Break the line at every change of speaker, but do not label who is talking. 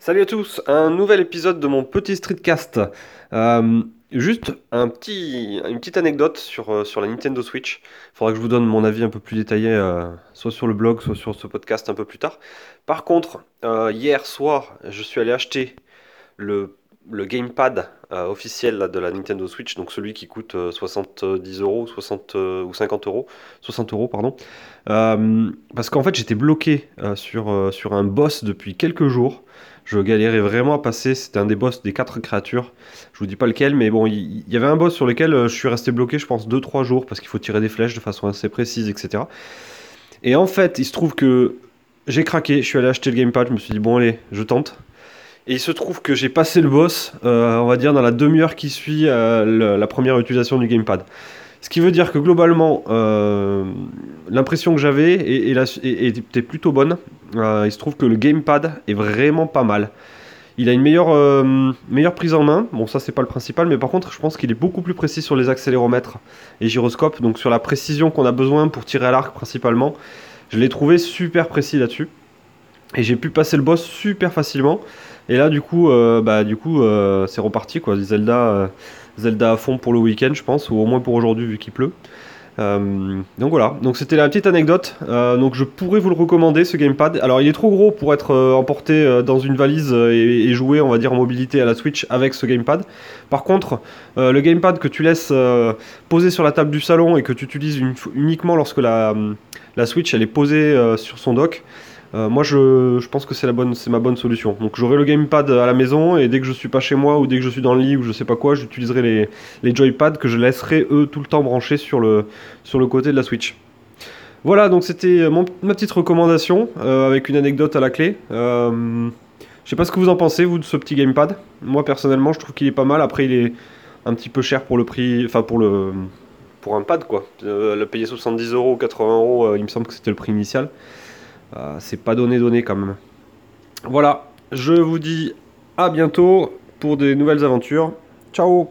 Salut à tous, un nouvel épisode de mon petit streetcast. Euh, juste un petit, une petite anecdote sur, euh, sur la Nintendo Switch. Il faudra que je vous donne mon avis un peu plus détaillé, euh, soit sur le blog, soit sur ce podcast un peu plus tard. Par contre, hier soir, je suis allé acheter le, le gamepad euh, officiel de la Nintendo Switch, donc celui qui coûte euh, 70 euros, 60 euh, ou 50 euros, 60 euros, pardon. Euh, parce qu'en fait, j'étais bloqué euh, sur, euh, sur un boss depuis quelques jours. Je galérais vraiment à passer. C'était un des boss des quatre créatures. Je vous dis pas lequel, mais bon, il il y, avait un boss sur lequel euh, je suis resté bloqué, je pense, 2-3 jours parce qu'il faut tirer des flèches de façon assez précise, etc. Et en fait, il se trouve que j'ai craqué. Je suis allé acheter le gamepad. Je me suis dit, bon, allez, je tente. Et il se trouve que j'ai passé le boss, euh, on va dire, dans la demi-heure qui suit euh, la première utilisation du gamepad. Ce qui veut dire que globalement, euh, l'impression que j'avais était plutôt bonne. Il se trouve que le gamepad est vraiment pas mal. Il a une meilleure, meilleure prise en main. Bon, ça, c'est pas le principal, mais par contre, je pense qu'il est beaucoup plus précis sur les accéléromètres et gyroscopes. Donc, sur la précision qu'on a besoin pour tirer à l'arc, principalement. Je l'ai trouvé super précis là-dessus. Et j'ai pu passer le boss super facilement. Et là, du coup, euh, bah, du coup, euh, c'est reparti quoi. Zelda, euh, Zelda à fond pour le week-end, je pense, ou au moins pour aujourd'hui vu qu'il pleut. Donc voilà. Donc c'était la petite anecdote. Donc je pourrais vous le recommander ce gamepad. Alors il est trop gros pour être emporté dans une valise et, jouer, on va dire, en mobilité à la Switch avec ce gamepad. Par contre, le gamepad que tu laisses poser sur la table du salon et que tu utilises uniquement lorsque la, la Switch elle est posée sur son dock. Euh, moi, je, pense que c'est la bonne, c'est ma bonne solution. Donc, j'aurai le gamepad à la maison et dès que je suis pas chez moi ou dès que je suis dans le lit ou je sais pas quoi, j'utiliserai les, joypads que je laisserai eux tout le temps branchés sur le, sur le côté de la Switch. Voilà, donc c'était mon- ma petite recommandation euh, avec une anecdote à la clé. Euh, je sais pas ce que vous en pensez, vous, de ce petit gamepad. Moi, personnellement, je trouve qu'il est pas mal. Après, il est un petit peu cher pour le prix, enfin pour le pour un pad quoi. Euh, le payer 70 euros ou 80 euros, euh, il me semble que c'était le prix initial. Euh, c'est pas donné donné quand même. Voilà, je vous dis à bientôt pour des nouvelles aventures. Ciao